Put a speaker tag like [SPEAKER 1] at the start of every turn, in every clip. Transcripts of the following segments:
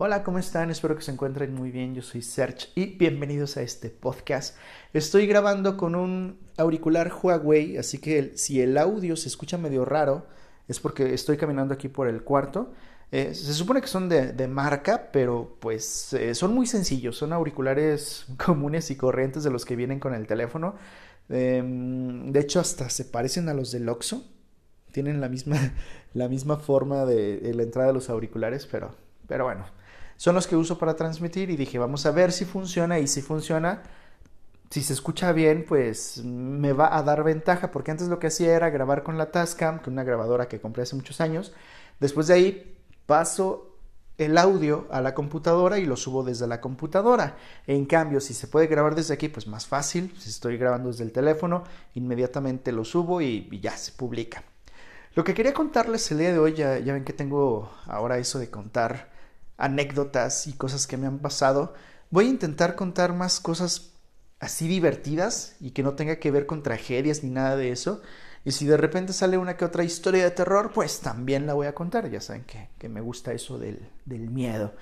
[SPEAKER 1] Hola, ¿cómo están? Espero que se encuentren muy bien. Yo soy Serge y bienvenidos a este podcast. Estoy grabando con un auricular Huawei, así que si el audio se escucha medio raro, es porque estoy caminando aquí por el cuarto. Eh, se supone que son de, marca, pero pues eh, son muy sencillos. Son auriculares comunes y corrientes de los que vienen con el teléfono. Em, de hecho, hasta se parecen a los del Oxxo. Tienen la misma, la misma forma de, de la entrada de los auriculares, pero, pero bueno, son los que uso para transmitir y dije, vamos a ver si funciona y si funciona, si se escucha bien, pues me va a dar ventaja, porque antes lo que hacía era grabar con la Tascam, que una grabadora que compré hace muchos años. Después de ahí paso el audio a la computadora y lo subo desde la computadora. En cambio, si se puede grabar desde aquí, pues más fácil. Si estoy grabando desde el teléfono, inmediatamente lo subo y, ya se publica. Lo que quería contarles el día de hoy, ya ven que tengo ahora eso de contar anécdotas y cosas que me han pasado. Voy a intentar contar más cosas así divertidas y que no tenga que ver con tragedias ni nada de eso. Y si de repente sale una que otra historia de terror, pues también la voy a contar. Ya saben que, me gusta eso del, del, miedo.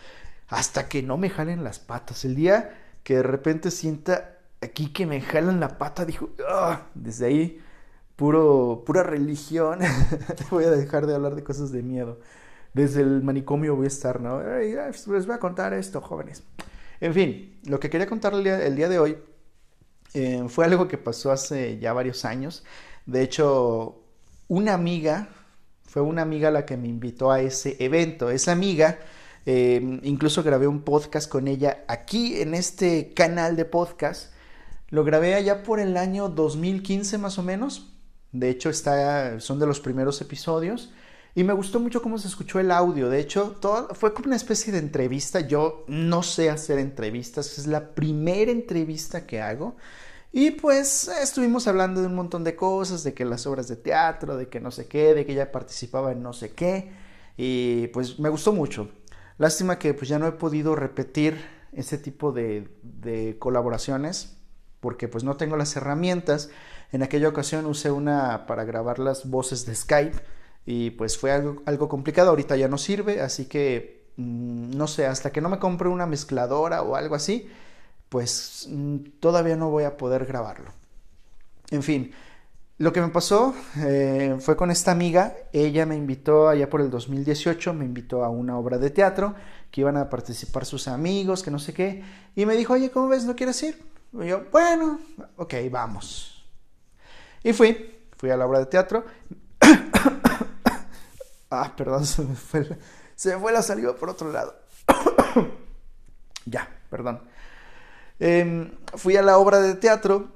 [SPEAKER 1] Hasta que no me jalen las patas. El día que de repente sienta aquí que me jalan la pata, dijo, ah", desde ahí, puro, pura religión. voy a dejar de hablar de cosas de miedo desde el manicomio voy a estar, ¿no? les voy a contar esto, jóvenes. En fin, lo que quería contar el día, de hoy eh, fue algo que pasó hace ya varios años. De hecho, una amiga, fue una amiga la que me invitó a ese evento. Esa amiga, eh, incluso grabé un podcast con ella aquí en este canal de podcast. Lo grabé allá por el año 2015 más o menos. De hecho, está, son de los primeros episodios. Y me gustó mucho cómo se escuchó el audio. De hecho, todo, fue como una especie de entrevista. Yo no sé hacer entrevistas. Es la primera entrevista que hago. Y pues estuvimos hablando de un montón de cosas, de que las obras de teatro, de que no sé qué, de que ella participaba en no sé qué. Y pues me gustó mucho. Lástima que pues ya no he podido repetir ese tipo de, de colaboraciones porque pues no tengo las herramientas. En aquella ocasión usé una para grabar las voces de Skype y pues fue algo, algo complicado, ahorita ya no sirve, así que mm, no sé, hasta que no me compre una mezcladora o algo así, pues mm, todavía no voy a poder grabarlo. En fin, lo que me pasó eh, fue con esta amiga, ella me invitó allá por el 2018, me invitó a una obra de teatro, que iban a participar sus amigos, que no sé qué, y me dijo, oye, ¿cómo ves? ¿No quieres ir? Y yo, bueno, ok, vamos. Y fui, fui a la obra de teatro, Ah, perdón, se me fue, se fue la salida por otro lado. ya, perdón. Em, fui a la obra de teatro.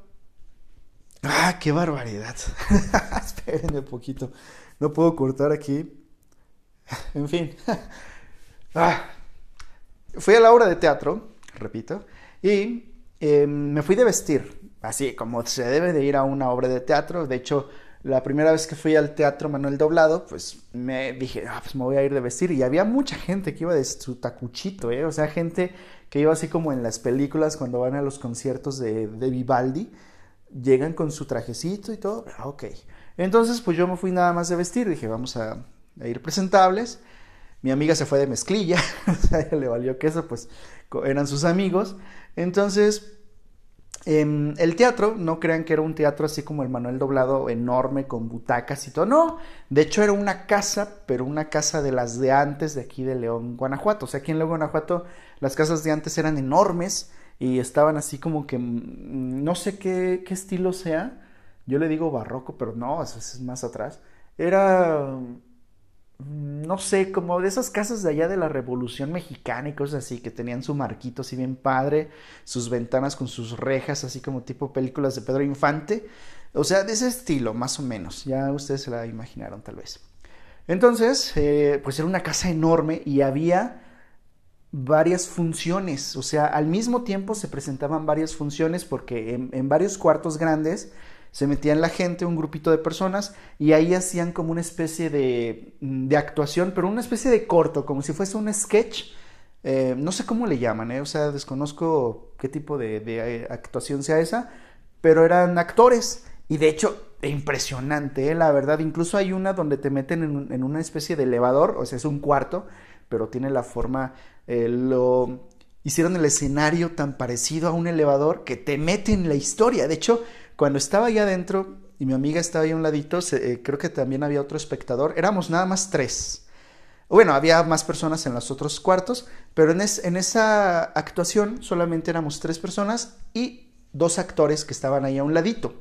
[SPEAKER 1] Ah, qué barbaridad. Espérenme un poquito. No puedo cortar aquí. En fin. ah. Fui a la obra de teatro, repito, y em, me fui de vestir, así como se debe de ir a una obra de teatro. De hecho, la primera vez que fui al teatro Manuel Doblado, pues me dije, ah, pues me voy a ir de vestir. Y había mucha gente que iba de su tacuchito, ¿eh? O sea, gente que iba así como en las películas cuando van a los conciertos de, Vivaldi. Llegan con su trajecito y todo. Ah, ok. Entonces, pues yo me fui nada más de vestir. Dije, vamos a, a ir presentables. Mi amiga se fue de mezclilla. o sea, le valió que eso, pues eran sus amigos. Entonces, Em, el teatro, no crean que era un teatro así como el Manuel Doblado enorme con butacas y todo, no, de hecho era una casa, pero una casa de las de antes de aquí de León, Guanajuato, o sea, aquí en León, Guanajuato las casas de antes eran enormes y estaban así como que, mm, no sé qué, qué estilo sea, yo le digo barroco, pero no, eso es más atrás, era no sé, como de esas casas de allá de la Revolución Mexicana y cosas así, que tenían su marquito así bien padre, sus ventanas con sus rejas, así como tipo películas de Pedro Infante. O sea, de ese estilo, más o menos. Ya ustedes se la imaginaron tal vez. Entonces, eh, pues era una casa enorme y había varias funciones. O sea, al mismo tiempo se presentaban varias funciones porque en varios cuartos grandes se metían la gente, un grupito de personas, y ahí hacían como una especie de, de actuación, pero una especie de corto, como si fuese un sketch. Eh, no sé cómo le llaman, eh, o sea, desconozco qué tipo de, eh, actuación sea esa, pero eran actores. Y de hecho, impresionante, la verdad. Incluso hay una donde te meten en, una especie de elevador, o sea, es un cuarto, pero tiene la forma, lo hicieron el escenario tan parecido a un elevador que te mete en la historia. De hecho, cuando estaba ahí adentro y mi amiga estaba ahí a un ladito, eh, creo que también había otro espectador, éramos nada más tres. Bueno, había más personas en los otros cuartos, pero en, en esa actuación solamente éramos tres personas y dos actores que estaban ahí a un ladito.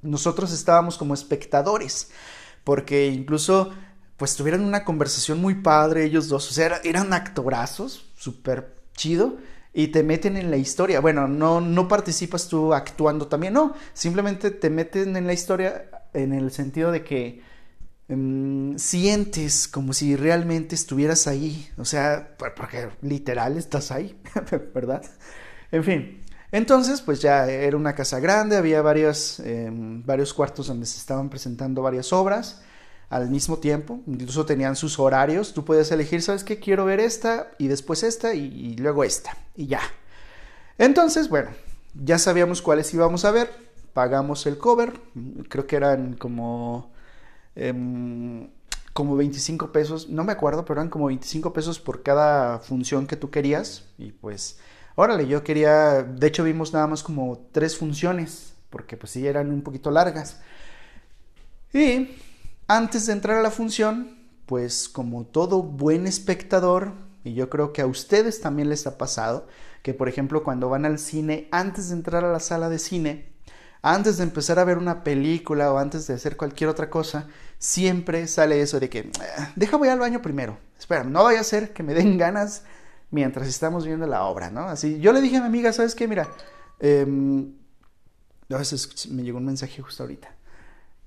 [SPEAKER 1] Nosotros estábamos como espectadores, porque incluso pues tuvieron una conversación muy padre ellos dos, o sea, eran actorazos, súper chido, y te meten en la historia. Bueno, no, no participas tú actuando también, no, simplemente te meten en la historia en el sentido de que em, sientes como si realmente estuvieras ahí, o sea, porque literal estás ahí, ¿verdad? En fin, entonces, pues ya era una casa grande, había varios, em, varios cuartos donde se estaban presentando varias obras al mismo tiempo, incluso tenían sus horarios, tú puedes elegir, ¿sabes qué? Quiero ver esta y después esta y, luego esta y ya. Entonces, bueno, ya sabíamos cuáles íbamos a ver, pagamos el cover, creo que eran como... Em, como 25 pesos, no me acuerdo, pero eran como 25 pesos por cada función que tú querías y pues órale, yo quería, de hecho vimos nada más como tres funciones, porque pues sí eran un poquito largas. Y antes de entrar a la función, pues como todo buen espectador, y yo creo que a ustedes también les ha pasado, que por ejemplo cuando van al cine, antes de entrar a la sala de cine, antes de empezar a ver una película o antes de hacer cualquier otra cosa, siempre sale eso de que, ah, deja voy al baño primero. Espera, no vaya a ser que me den ganas mientras estamos viendo la obra, ¿no? Así, yo le dije a mi amiga, ¿sabes qué? Mira, veces me llegó un mensaje justo ahorita.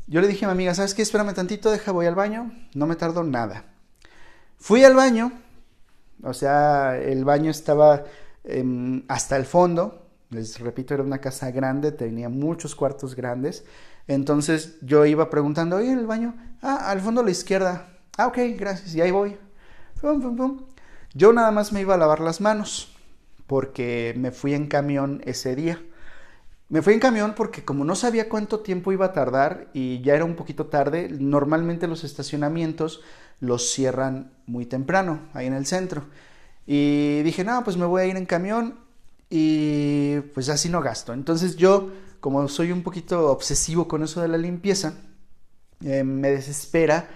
[SPEAKER 1] Yo le dije a mi amiga, ¿sabes qué? Espérame tantito, deja, voy al baño, no me tardo nada. Fui al baño, o sea, el baño estaba em, hasta el fondo, les repito, era una casa grande, tenía muchos cuartos grandes, entonces yo iba preguntando, oye, el baño, ah, al fondo a la izquierda, ah, ok, gracias, y ahí voy. Pum, pum, pum. Yo nada más me iba a lavar las manos porque me fui en camión ese día. Me fui en camión porque como no sabía cuánto tiempo iba a tardar y ya era un poquito tarde, normalmente los estacionamientos los cierran muy temprano, ahí en el centro. Y dije, no, pues me voy a ir en camión y pues así no gasto. Entonces yo, como soy un poquito obsesivo con eso de la limpieza, eh, me desespera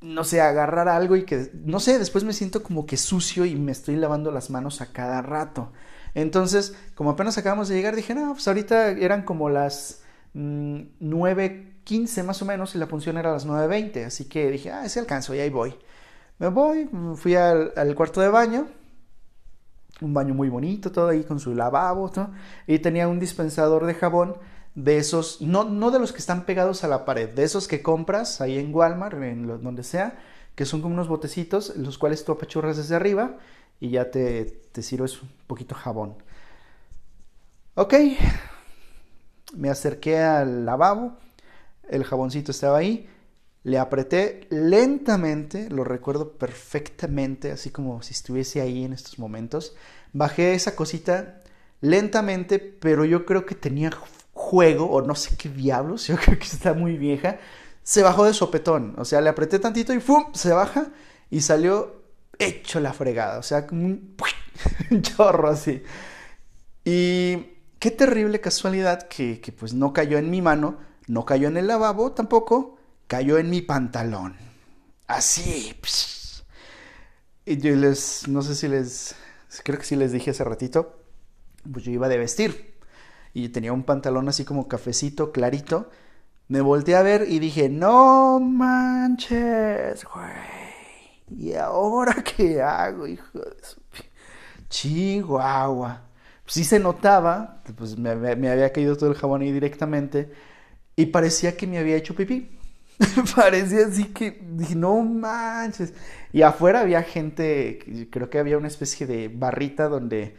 [SPEAKER 1] no sé, agarrar algo y que, no sé, después me siento como que sucio y me estoy lavando las manos a cada rato. Entonces, como apenas acabamos de llegar, dije, no, pues ahorita eran como las 9.15 mm, más o menos y la función era a las 9.20, así que dije, ah, ese alcanzo y ahí voy. Me voy, fui al, cuarto de baño, un baño muy bonito, todo ahí con su lavabo, y tenía un dispensador de jabón de esos, no, no de los que están pegados a la pared, de esos que compras ahí en Walmart, en donde sea, que son como unos botecitos, los cuales tú apachurras desde arriba y ya te, te sirves un poquito jabón. Ok, me acerqué al lavabo, el jaboncito estaba ahí, le apreté lentamente, lo recuerdo perfectamente, así como si estuviese ahí en estos momentos. Bajé esa cosita lentamente, pero yo creo que tenía juego, o no sé qué diablos, yo creo que está muy vieja, se bajó de sopetón. O sea, le apreté tantito y ¡fum! se baja y salió hecho la fregada. O sea, un, chorro así. Y qué terrible casualidad que, que, pues no cayó en mi mano, no cayó en el lavabo tampoco, cayó en mi pantalón. Así. Y yo les, no sé si les, creo que sí les dije hace ratito, pues yo iba de vestir y tenía un pantalón así como cafecito, clarito. Me volteé a ver y dije, no manches, güey. ¿Y ahora qué hago, hijo de su... Chihuahua. Sí se notaba, pues me, me, había caído todo el jabón ahí directamente y parecía que me había hecho pipí. parecía así que no manches. Y afuera había gente, creo que había una especie de barrita donde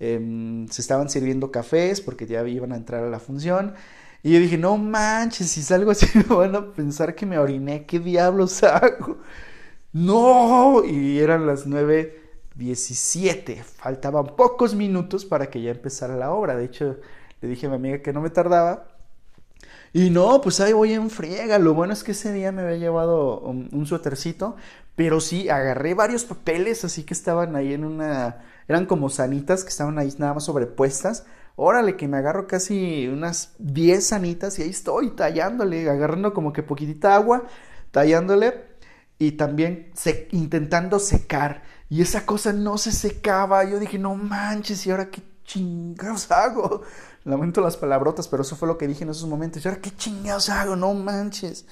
[SPEAKER 1] Em, se estaban sirviendo cafés porque ya iban a entrar a la función. Y yo dije, no manches, si salgo así me van a pensar que me oriné, ¿qué diablos hago? No, y eran las 9.17, faltaban pocos minutos para que ya empezara la obra. De hecho, le dije a mi amiga que no me tardaba. Y no, pues ahí voy en friega. Lo bueno es que ese día me había llevado un, un suétercito, Pero sí, agarré varios papeles así que estaban ahí en una... Eran como sanitas que estaban ahí nada más sobrepuestas. Órale, que me agarro casi unas 10 sanitas y ahí estoy tallándole, agarrando como que poquitita agua, tallándole y también intentando secar. Y esa cosa no se secaba. Yo dije, no manches, ¿y ahora qué chingados hago? Lamento las palabrotas, pero eso fue lo que dije en esos momentos. ¿Y ahora qué chingados hago? No manches.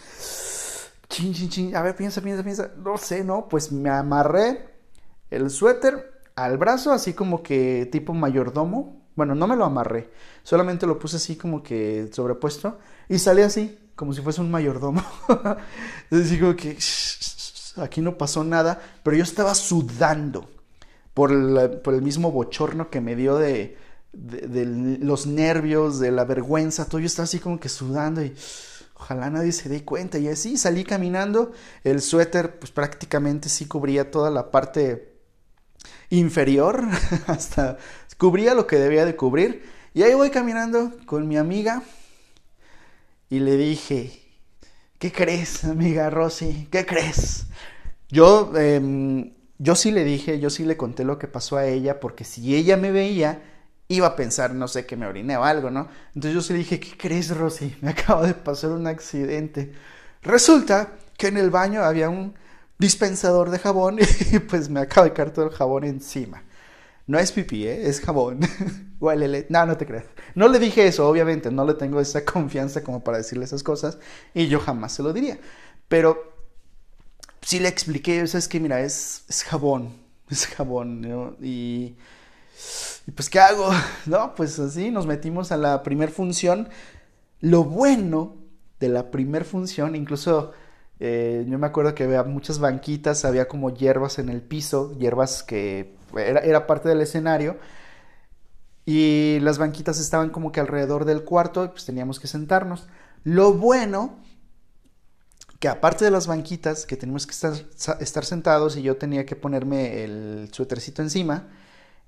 [SPEAKER 1] Chin, chin, chin. A ver, piensa, piensa, piensa. No sé, ¿no? Pues me amarré el suéter al brazo, así como que tipo mayordomo. Bueno, no me lo amarré, solamente lo puse así como que sobrepuesto y salí así, como si fuese un mayordomo. Entonces digo que aquí no pasó nada, pero yo estaba sudando por, el mismo bochorno que me dio de, de, los nervios, de la vergüenza, todo yo estaba así como que sudando y ojalá nadie se dé cuenta. Y así salí caminando, el suéter pues prácticamente sí cubría toda la parte inferior, hasta cubría lo que debía de cubrir. Y ahí voy caminando con mi amiga y le dije, ¿qué crees, amiga Rosy? ¿Qué crees? Yo, em, yo sí le dije, yo sí le conté lo que pasó a ella, porque si ella me veía, iba a pensar, no sé, que me oriné o algo, ¿no? Entonces yo sí le dije, ¿qué crees, Rosy? Me acaba de pasar un accidente. Resulta que en el baño había un dispensador de jabón y pues me acaba de caer todo el jabón encima. No es pipí, ¿eh? es jabón. Huélele. No, no te creas. No le dije eso, obviamente. No le tengo esa confianza como para decirle esas cosas. Y yo jamás se lo diría. Pero sí le expliqué, es que mira, es, es jabón. Es jabón, ¿no? Y, y pues, ¿qué hago? No, pues así nos metimos a la primer función. Lo bueno de la primer función, incluso eh, yo me acuerdo que había muchas banquitas, había como hierbas en el piso, hierbas que era, parte del escenario. Y las banquitas estaban como que alrededor del cuarto y pues teníamos que sentarnos. Lo bueno, que aparte de las banquitas, que teníamos que estar, estar sentados y yo tenía que ponerme el suétercito encima,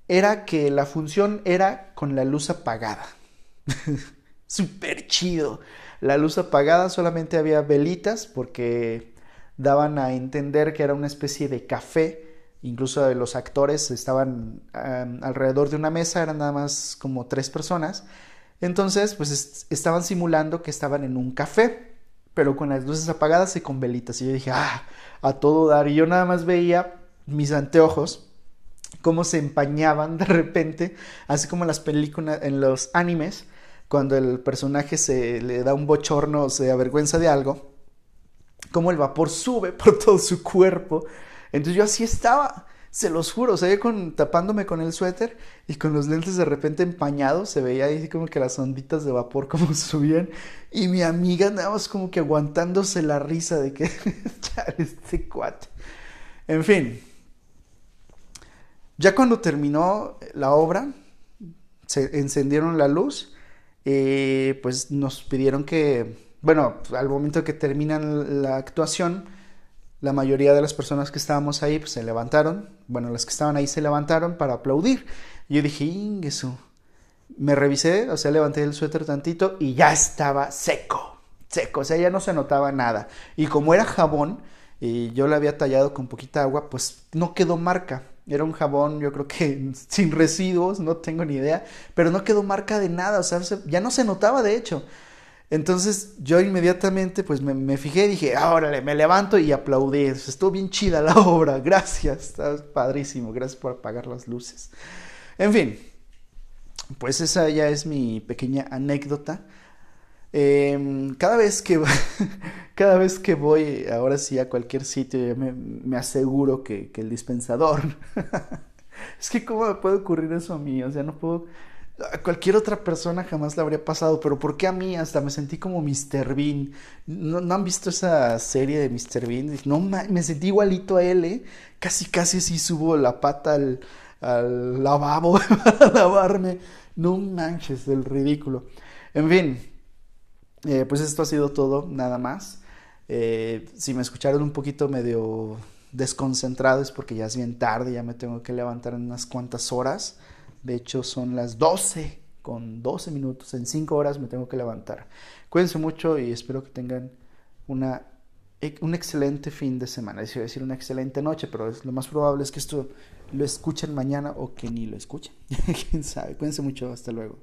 [SPEAKER 1] era que la función era con la luz apagada. Súper chido la luz apagada, solamente había velitas porque daban a entender que era una especie de café. Incluso los actores estaban alrededor de una mesa, eran nada más como tres personas. Entonces, pues estaban simulando que estaban en un café, pero con las luces apagadas y con velitas. Y yo dije, ah, a todo dar. Y yo nada más veía mis anteojos, cómo se empañaban de repente, así como en las películas, en los animes, cuando el personaje se le da un bochorno o se avergüenza de algo, como el vapor sube por todo su cuerpo. Entonces yo así estaba, se los juro, o sea, con, tapándome con el suéter y con los lentes de repente empañados, se veía ahí como que las onditas de vapor como subían y mi amiga andaba como que aguantándose la risa de que este cuate. En fin, ya cuando terminó la obra, se encendieron la luz eh, pues nos pidieron que, bueno, al momento que terminan la actuación, la mayoría de las personas que estábamos ahí pues, se levantaron, bueno, las que estaban ahí se levantaron para aplaudir. Yo dije, eso. Me revisé, o sea, levanté el suéter tantito y ya estaba seco, seco, o sea, ya no se notaba nada. Y como era jabón y yo lo había tallado con poquita agua, pues no quedó marca. Era un jabón, yo creo que sin residuos, no tengo ni idea, pero no quedó marca de nada, o sea, ya no se notaba de hecho. Entonces yo inmediatamente pues me, fijé y dije, órale, me levanto y aplaudí. Estuvo bien chida la obra, gracias, está padrísimo, gracias por apagar las luces. En fin, pues esa ya es mi pequeña anécdota. Em, cada vez que cada vez que voy ahora sí a cualquier sitio me, me aseguro que, que, el dispensador es que cómo me puede ocurrir eso a mí o sea no puedo a cualquier otra persona jamás le habría pasado pero por qué a mí hasta me sentí como Mr. Bean no, han visto esa serie de Mr. Bean no me sentí igualito a él ¿eh? casi casi así subo la pata al, al lavabo para lavarme no manches el ridículo en fin eh, pues esto ha sido todo, nada más. Eh, si me escucharon un poquito medio desconcentrado es porque ya es bien tarde, ya me tengo que levantar en unas cuantas horas. De hecho, son las 12 con 12 minutos. En 5 horas me tengo que levantar. Cuídense mucho y espero que tengan una un excelente fin de semana. Decía decir una excelente noche, pero es, lo más probable es que esto lo escuchen mañana o que ni lo escuchen. Quién sabe. Cuídense mucho. Hasta luego.